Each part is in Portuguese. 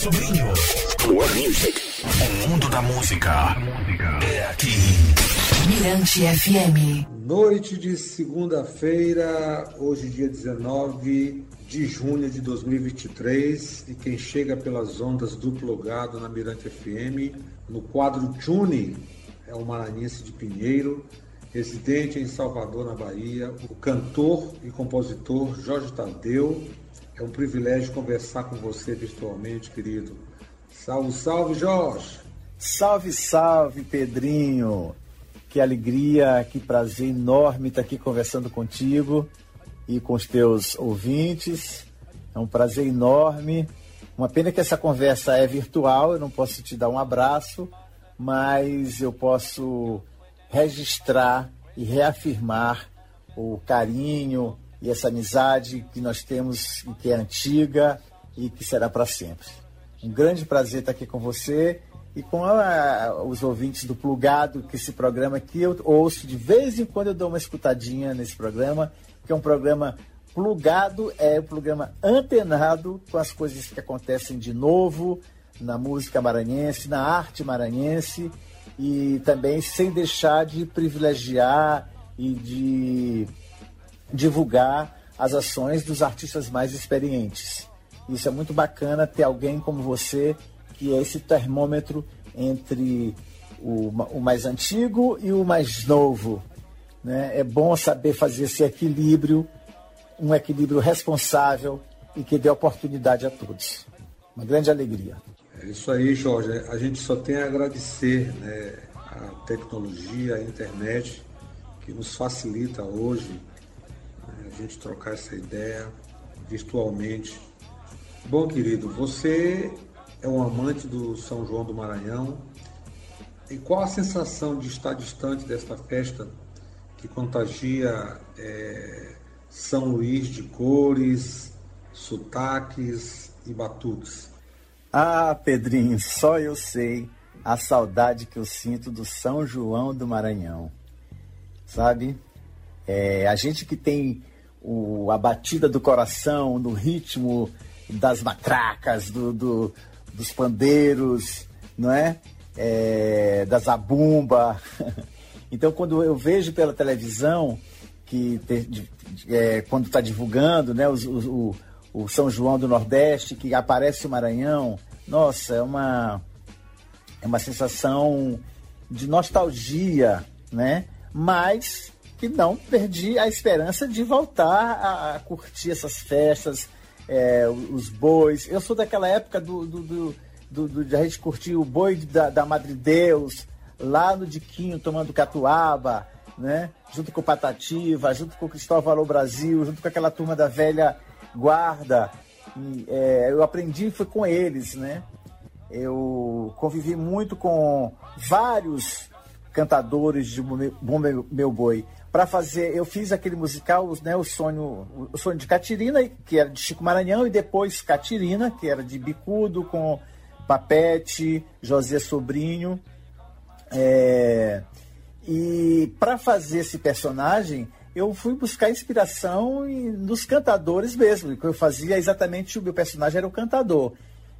Sobrinho. More Music. O mundo da música é aqui. Mirante FM. Noite de segunda-feira, hoje dia 19 de junho de 2023, e quem chega pelas ondas do plugado na Mirante FM, no quadro Tune, é o maranhense de Pinheiro, residente em Salvador, na Bahia, o cantor e compositor Jorge Tadeu. É um privilégio conversar com você virtualmente, querido. Salve, salve, Jorge! Salve, salve, Pedrinho! Que alegria, que prazer enorme estar aqui conversando contigo e com os teus ouvintes. É um prazer enorme. Uma pena que essa conversa é virtual, eu não posso te dar um abraço, mas eu posso registrar e reafirmar o carinho e essa amizade que nós temos e que é antiga e que será para sempre. Um grande prazer estar aqui com você e com a, os ouvintes do Plugado, que esse programa aqui eu ouço de vez em quando eu dou uma escutadinha nesse programa, que é um programa plugado, é um programa antenado com as coisas que acontecem de novo na música maranhense, na arte maranhense e também sem deixar de privilegiar e de divulgar as ações dos artistas mais experientes. Isso é muito bacana ter alguém como você que é esse termômetro entre o, o mais antigo e o mais novo. Né? É bom saber fazer esse equilíbrio, um equilíbrio responsável e que dê oportunidade a todos. Uma grande alegria. É isso aí, Jorge. A gente só tem a agradecer né, a tecnologia, a internet, que nos facilita hoje a gente trocar essa ideia virtualmente. Bom, querido, você é um amante do São João do Maranhão. E qual a sensação de estar distante desta festa que contagia é, São Luís de cores, sotaques e batuques? Ah, Pedrinho, só eu sei a saudade que eu sinto do São João do Maranhão. Sabe? É, a gente que tem o, a batida do coração, no ritmo das matracas, do, do, dos pandeiros, não é? é da zabumba. Então, quando eu vejo pela televisão, que é, quando está divulgando né, o, o São João do Nordeste, que aparece o Maranhão, nossa, é uma, é uma sensação de nostalgia, né? Mas que não perdi a esperança de voltar a, a curtir essas festas, é, os bois. Eu sou daquela época do, do, do, do, do de a gente curtir o boi da, da Madre Deus, lá no Diquinho, tomando catuaba, né? Junto com o Patativa, junto com o Cristóvão Alô Brasil, junto com aquela turma da velha guarda. E, é, eu aprendi foi com eles, né? Eu convivi muito com vários cantadores de Bom Meu, Boi para fazer. Eu fiz aquele musical, né, o sonho, o sonho de Catirina, que era de Chico Maranhão, e depois Catirina, que era de Bicudo com Papete, José Sobrinho. É, e para fazer esse personagem, eu fui buscar inspiração nos cantadores mesmo. que eu fazia exatamente o meu personagem era o cantador.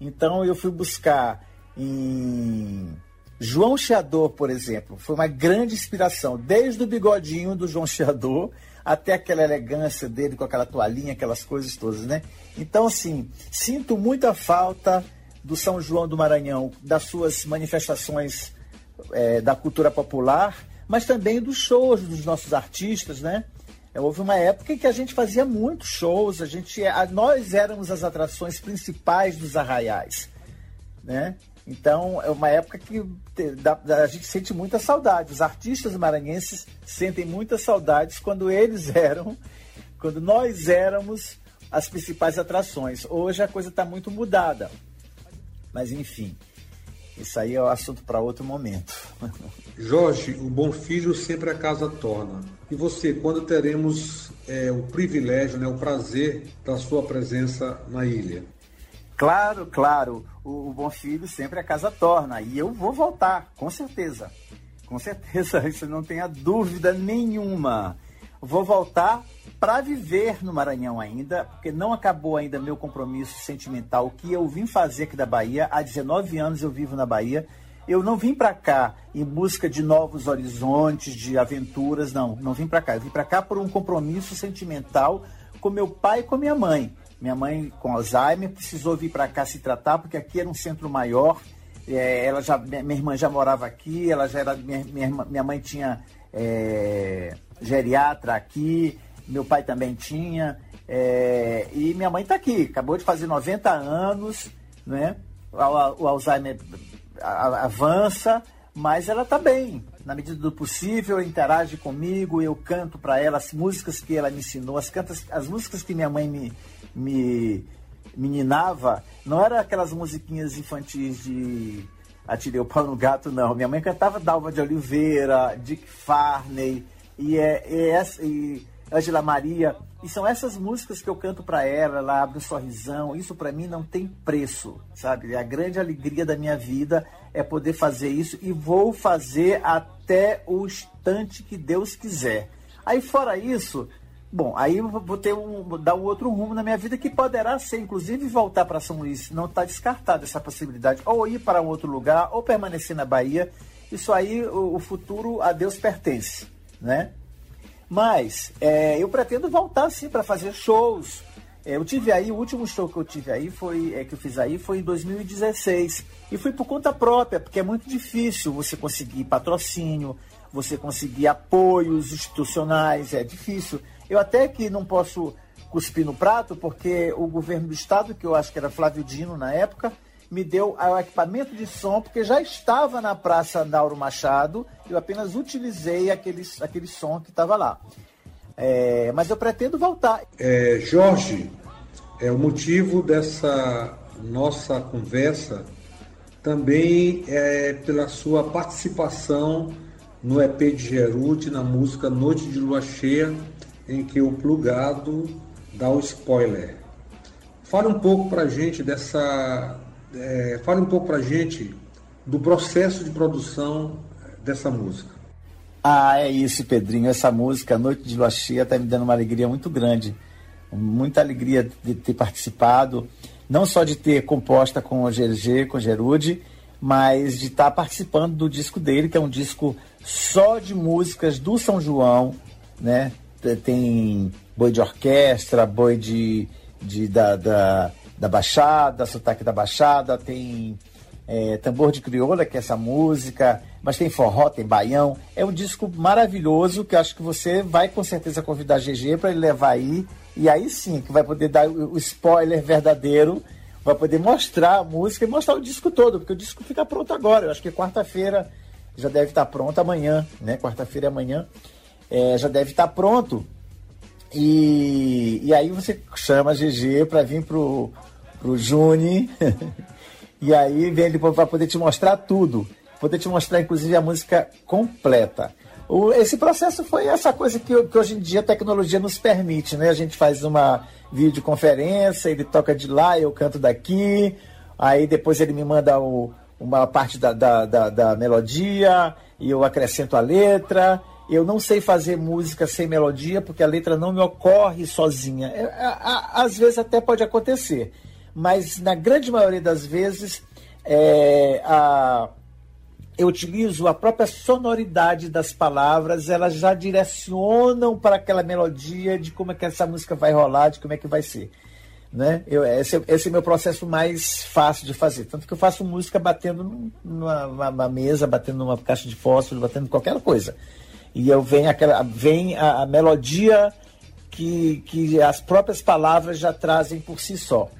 Então eu fui buscar em João Cheador, por exemplo, foi uma grande inspiração, desde o bigodinho do João Cheador até aquela elegância dele com aquela toalhinha, aquelas coisas todas, né? Então, assim, sinto muita falta do São João do Maranhão, das suas manifestações é, da cultura popular, mas também dos shows dos nossos artistas, né? É, houve uma época em que a gente fazia muitos shows, a gente, nós éramos as atrações principais dos arraiais, né? Então, é uma época que a gente sente muita saudade. Os artistas maranhenses sentem muitas saudades quando eles eram, quando nós éramos as principais atrações. Hoje a coisa está muito mudada. Mas, enfim, isso aí é o assunto para outro momento. Jorge, o bom filho sempre a casa torna. E você, quando teremos é, o privilégio, né, o prazer da sua presença na ilha? Claro, claro o, o bom filho sempre a casa torna. E eu vou voltar, com certeza. Com certeza, isso não tenha dúvida nenhuma. vou voltar para viver no Maranhão ainda, porque não acabou ainda meu compromisso sentimental que eu vim fazer aqui da Bahia. Há 19 anos eu vivo na Bahia. Eu não vim para cá em busca de novos horizontes, de aventuras, não. Não vim para cá. Eu vim para cá por um compromisso sentimental com meu pai e com minha mãe. Minha mãe com Alzheimer precisou vir para cá se tratar porque aqui era um centro maior. É, ela já, minha irmã já morava aqui, ela já era minha, minha, minha mãe tinha é, geriatra aqui, meu pai também tinha. É, e minha mãe está aqui, acabou de fazer 90 anos, né? O, o Alzheimer avança, mas ela está bem. Na medida do possível, interage comigo, eu canto para ela as músicas que ela me ensinou, as, cantas, as músicas que minha mãe me, me meninava, não eram aquelas musiquinhas infantis de Atirei o Pau no Gato, não. Minha mãe cantava Dalva de Oliveira, Dick Farney, e, é, é, e Angela Maria. E são essas músicas que eu canto para ela, ela abre um sorrisão. Isso para mim não tem preço, sabe? A grande alegria da minha vida é poder fazer isso e vou fazer até o instante que Deus quiser. Aí fora isso, Bom, aí eu vou ter um, dar um outro rumo na minha vida que poderá ser, inclusive, voltar para São Luís. Não está descartada essa possibilidade. Ou ir para outro lugar, ou permanecer na Bahia. Isso aí, o, o futuro a Deus pertence, né? Mas é, eu pretendo voltar sim para fazer shows. É, eu tive aí, o último show que eu tive aí foi, é, que eu fiz aí foi em 2016. E fui por conta própria, porque é muito difícil você conseguir patrocínio, você conseguir apoios institucionais, é difícil. Eu até que não posso cuspir no prato, porque o governo do estado, que eu acho que era Flávio Dino na época, me deu o equipamento de som, porque já estava na Praça Nauro Machado, eu apenas utilizei aquele, aquele som que estava lá. É, mas eu pretendo voltar. É, Jorge, é o motivo dessa nossa conversa também é pela sua participação no EP de Gerude, na música Noite de Lua Cheia, em que o plugado dá o spoiler. Fale um pouco para a gente dessa, é, fale um pouco para a gente do processo de produção dessa música. Ah, é isso, Pedrinho. Essa música, Noite de Lua Cheia, está me dando uma alegria muito grande. Muita alegria de ter participado, não só de ter composta com o GG, com o Gerude, mas de estar tá participando do disco dele, que é um disco só de músicas do São João, né? Tem boi de orquestra, boi de, de da, da, da Baixada, sotaque da Baixada, tem é, tambor de crioula, que é essa música, mas tem forró, tem baião. É um disco maravilhoso que acho que você vai com certeza convidar a GG para ele levar aí. E aí sim, que vai poder dar o spoiler verdadeiro, vai poder mostrar a música e mostrar o disco todo, porque o disco fica pronto agora. Eu acho que quarta-feira já deve estar pronto amanhã, né? Quarta-feira é amanhã é, já deve estar pronto. E, e aí você chama a GG para vir pro, pro Juni. e aí vem ele para poder te mostrar tudo. Poder te mostrar, inclusive, a música completa. O, esse processo foi essa coisa que, que, hoje em dia a tecnologia nos permite, né? A gente faz uma videoconferência, ele toca de lá, eu canto daqui, aí depois ele me manda o, uma parte da, da, da, da melodia, e eu acrescento a letra, eu não sei fazer música sem melodia porque a letra não me ocorre sozinha. É, às vezes até pode acontecer, mas na grande maioria das vezes é, a, eu utilizo a própria sonoridade das palavras, elas já direcionam para aquela melodia de como é que essa música vai rolar, de como é que vai ser. Né? Eu, esse, esse é o meu processo mais fácil de fazer. Tanto que eu faço música batendo numa, numa mesa, batendo numa caixa de fósforo, batendo qualquer coisa e eu venho aquela vem a, a, melodia que, que as próprias palavras já trazem por si só.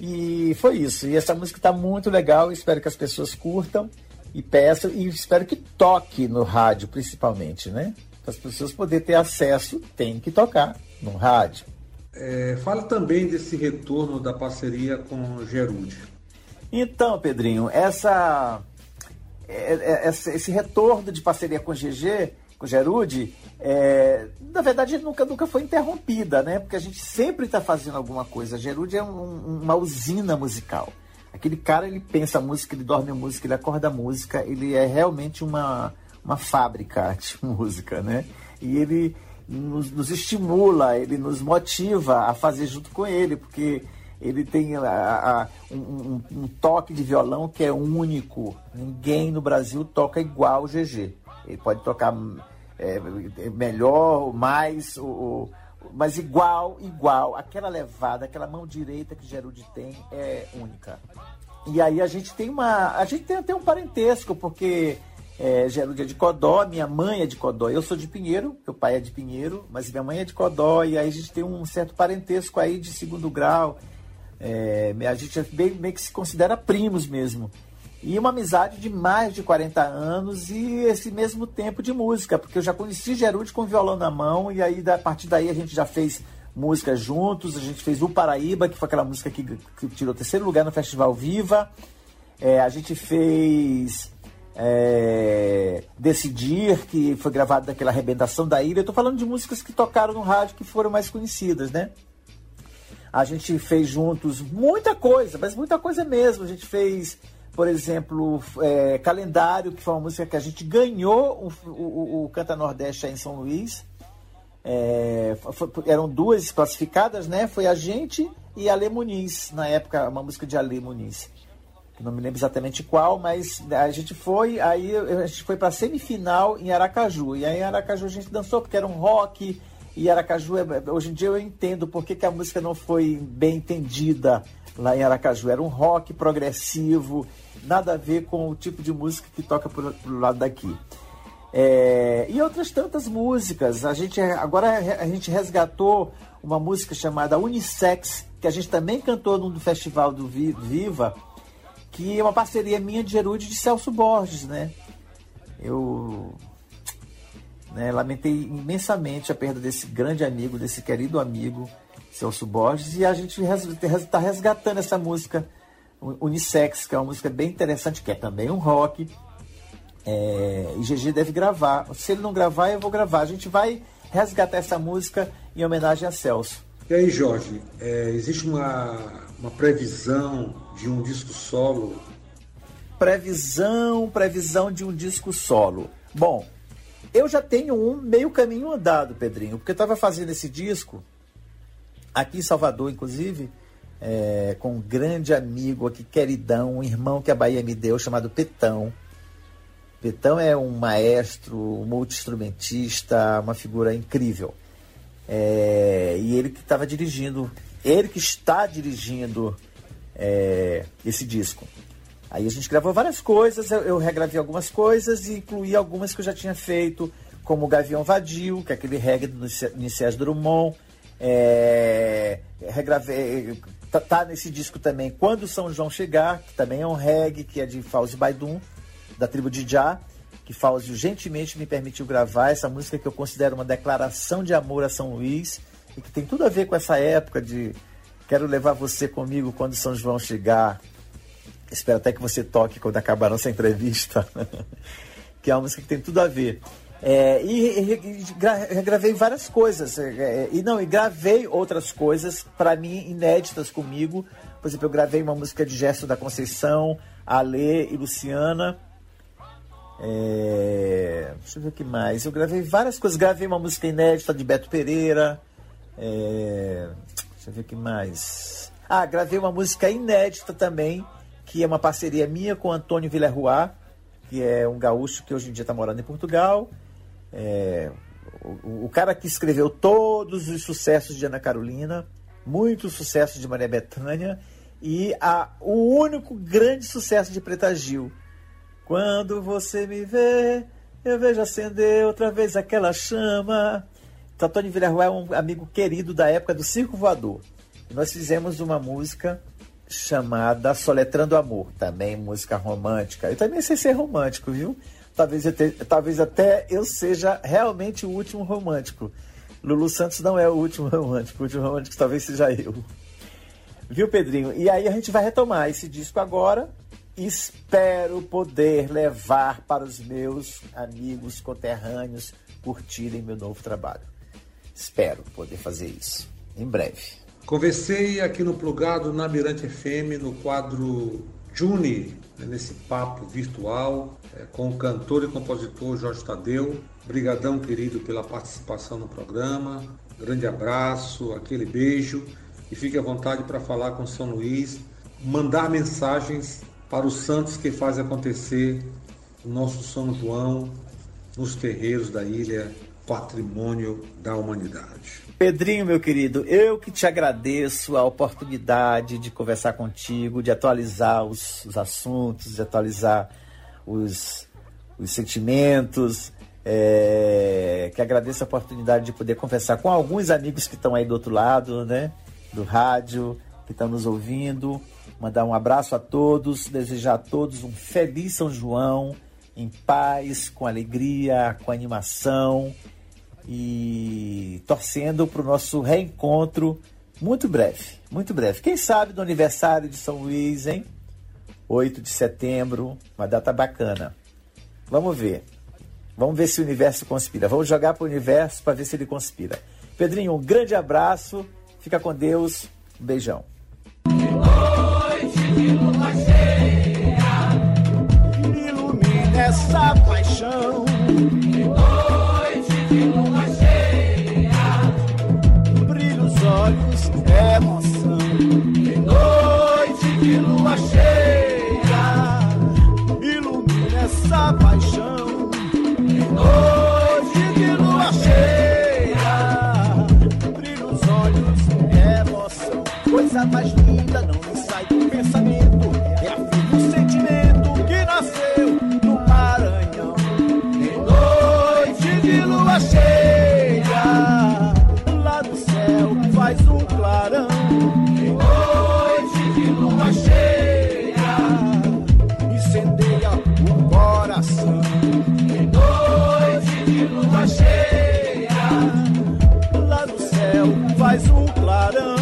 E foi isso. E essa música está muito legal. Espero que as pessoas curtam e peçam e espero que toque no rádio, principalmente, né? Para as pessoas poderem ter acesso, tem que tocar no rádio. É, fala também desse retorno da parceria com Gerude. Então, Pedrinho, essa, é, é, esse retorno de parceria com GG com Gerude, é, na verdade nunca, nunca foi interrompida, né? Porque a gente sempre está fazendo alguma coisa. Gerude é um, uma usina musical. Aquele cara, ele pensa música, ele dorme música, ele acorda música, ele é realmente uma, uma fábrica de música, né? E ele, nos, nos, estimula, ele nos motiva a fazer junto com ele, porque ele tem a, a, um, um, toque de violão que é único. Ninguém no Brasil toca igual o GG. Ele pode tocar é, melhor, mais, o, mas igual, igual. Aquela levada, aquela mão direita que Gerudi tem é única. E aí a gente tem uma. A gente tem até um parentesco, porque é, Gerudi é de Codó, minha mãe é de Codó. Eu sou de Pinheiro, meu pai é de Pinheiro, mas minha mãe é de Codó, e aí a gente tem um certo parentesco aí de segundo grau. É, a gente é meio que se considera primos mesmo. E uma amizade de mais de 40 anos e esse mesmo tempo de música, porque eu já conheci Gerúde com violão na mão, e aí a partir daí a gente já fez música juntos, a gente fez O Paraíba, que foi aquela música que, que tirou terceiro lugar no Festival Viva. É, a gente fez é, Decidir, que foi gravado daquela arrebentação da ilha. Eu tô falando de músicas que tocaram no rádio que foram mais conhecidas, né? A gente fez juntos muita coisa, mas muita coisa mesmo. A gente fez, por exemplo, é, Calendário, que foi uma música que a gente ganhou o, o, o Canta Nordeste em São Luís. É, foi, eram duas classificadas, né? Foi a gente e a Ale Muniz, na época, uma música de Ale Muniz. Não me lembro exatamente qual, mas a gente foi, aí a gente foi para semifinal em Aracaju. E aí em Aracaju a gente dançou porque era um rock, e Aracaju, é, hoje em dia eu entendo por que a música não foi bem entendida lá em Aracaju. Era um rock progressivo, nada a ver com o tipo de música que toca pro, pro lado daqui. É, e outras tantas músicas. A gente agora a gente resgatou uma música chamada Unissex, que a gente também cantou no festival do Viva, que é uma parceria minha de Gerude de Celso Borges, né? Eu né? Lamentei imensamente a perda desse grande amigo, desse querido amigo, Celso Borges, e a gente está resgatando essa música Unissex, que é uma música bem interessante, que é também um rock. É, e GG deve gravar. Se ele não gravar, eu vou gravar. A gente vai resgatar essa música em homenagem a Celso. E aí, Jorge, é, existe uma, uma previsão de um disco solo? Previsão, previsão de um disco solo. Bom, eu já tenho um meio caminho andado, Pedrinho, porque eu estava fazendo esse disco aqui em Salvador, inclusive, é, com um grande amigo aqui, queridão, um irmão que a Bahia me deu, chamado Petão. Petão é um maestro, um multi-instrumentista, uma figura incrível. É, e ele que estava dirigindo, ele que está dirigindo é, esse disco. Aí a gente gravou várias coisas, eu, eu regravei algumas coisas e incluí algumas que eu já tinha feito, como Gavião Vadio, que é aquele reggae do Iniciais Drummond. É, regravei, tá, tá, nesse disco também Quando São João Chegar, que também é um reggae, que é de Fauzi Baidum, da tribo de Já, que Fauzi gentilmente me permitiu gravar essa música que eu considero uma declaração de amor a São Luís e que tem tudo a ver com essa época de quero levar você comigo quando São João chegar, Espero até que você toque quando acabar nossa entrevista, que é uma música que tem tudo a ver. É, e, e, gravei várias coisas. É, é, e não, e gravei outras coisas, para mim, inéditas comigo. Por exemplo, eu gravei uma música de Gesto da Conceição, Ale e Luciana. É, deixa eu ver o que mais. Eu gravei várias coisas. Gravei uma música inédita de Beto Pereira. É, deixa eu ver o que mais. Ah, gravei uma música inédita também que é uma parceria minha com Antônio Villarroa, que é um gaúcho que hoje em dia está morando em Portugal. É, o, o, cara que escreveu todos os sucessos de Ana Carolina, muitos sucessos de Maria Bethânia e a, o único grande sucesso de Preta Gil. Quando você me vê, eu vejo acender outra vez aquela chama. Antônio Villarroa é um amigo querido da época do Circo Voador. Nós fizemos uma música chamada Soletrando Amor, também música romântica. Eu também sei ser romântico, viu? Talvez, te, talvez até eu seja realmente o último romântico. Lulu Santos não é o último romântico, o último romântico talvez seja eu. Viu, Pedrinho? E aí a gente vai retomar esse disco agora. Espero poder levar para os meus amigos conterrâneos curtirem meu novo trabalho. Espero poder fazer isso em breve. Conversei aqui no Plugado na Mirante FM, no quadro Juni né, nesse papo virtual com o cantor e compositor Jorge Tadeu. Brigadão, querido, pela participação no programa. Grande abraço, aquele beijo e fique à vontade para falar com São Luís, mandar mensagens para os santos que fazem acontecer o nosso São João nos terreiros da ilha, patrimônio da humanidade. Pedrinho, meu querido, eu que te agradeço a oportunidade de conversar contigo, de atualizar os, os assuntos, de atualizar os, os sentimentos. É, que agradeço a oportunidade de poder conversar com alguns amigos que estão aí do outro lado, né? Do rádio, que estão nos ouvindo. Mandar um abraço a todos, desejar a todos um feliz São João, em paz, com alegria, com animação e torcendo para o nosso reencontro muito breve, muito breve. Quem sabe do aniversário de São Luís, hein? 8 de setembro, uma data bacana. Vamos ver. Vamos ver se o universo conspira. Vamos jogar para o universo para ver se ele conspira. Pedrinho, um grande abraço. Fica com Deus. Um beijão. Essa paixão. Noite, de lua cheia, brilha os olhos, emoção. Cheia, lá do céu faz um clarão.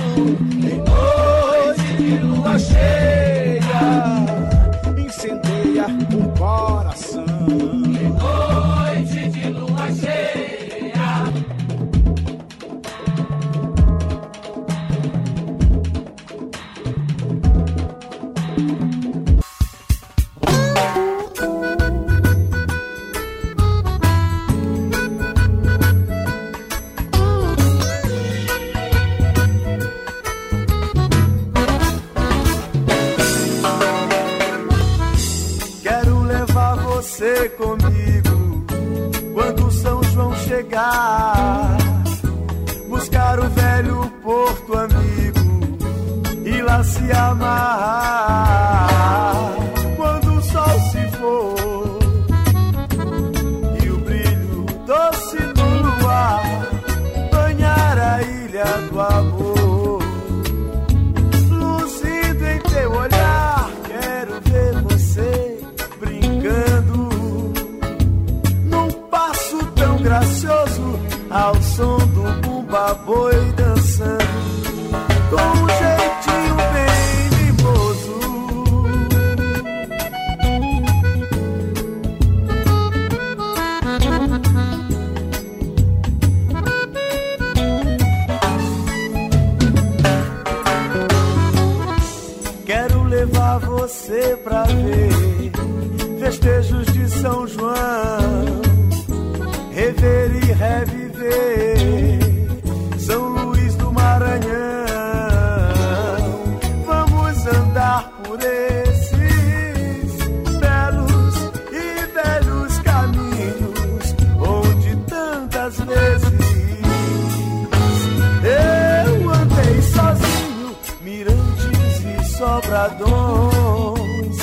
De noite de lua cheia, incendeia o coração. Você comigo quando São João chegar. Buscar o velho porto amigo e lá se amarrar. Sobradões.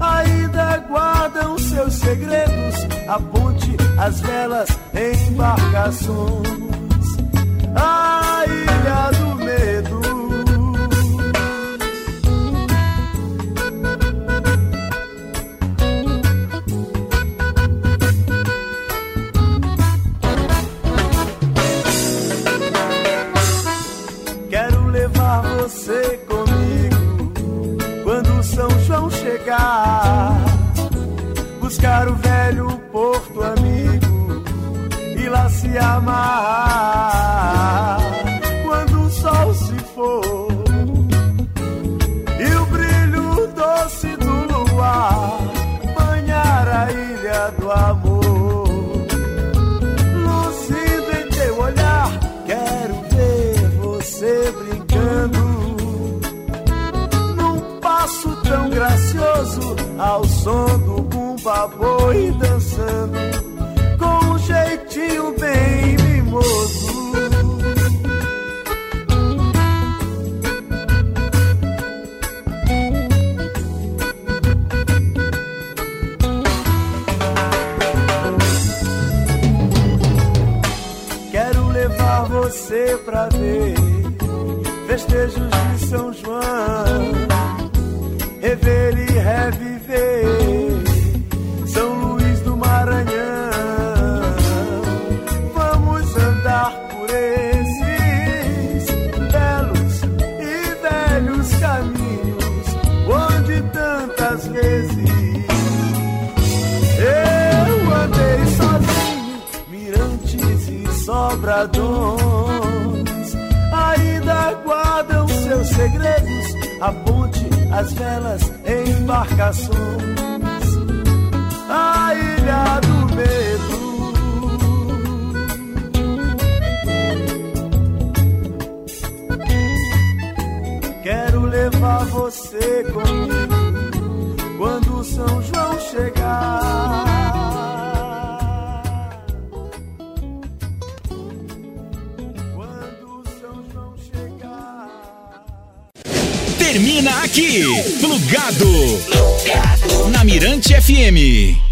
Ainda guardam seus segredos, a ponte, as velas, embarcações. A ilha do medo. Quero levar você Buscar o velho porto amigo e lá se amarrar. Boi dançando com um jeitinho bem mimoso. Quero levar você pra a ponte, as velas, embarcações, a ilha do medo. Quero levar você comigo quando São João chegar. Termina aqui, Plugado. Na Mirante FM.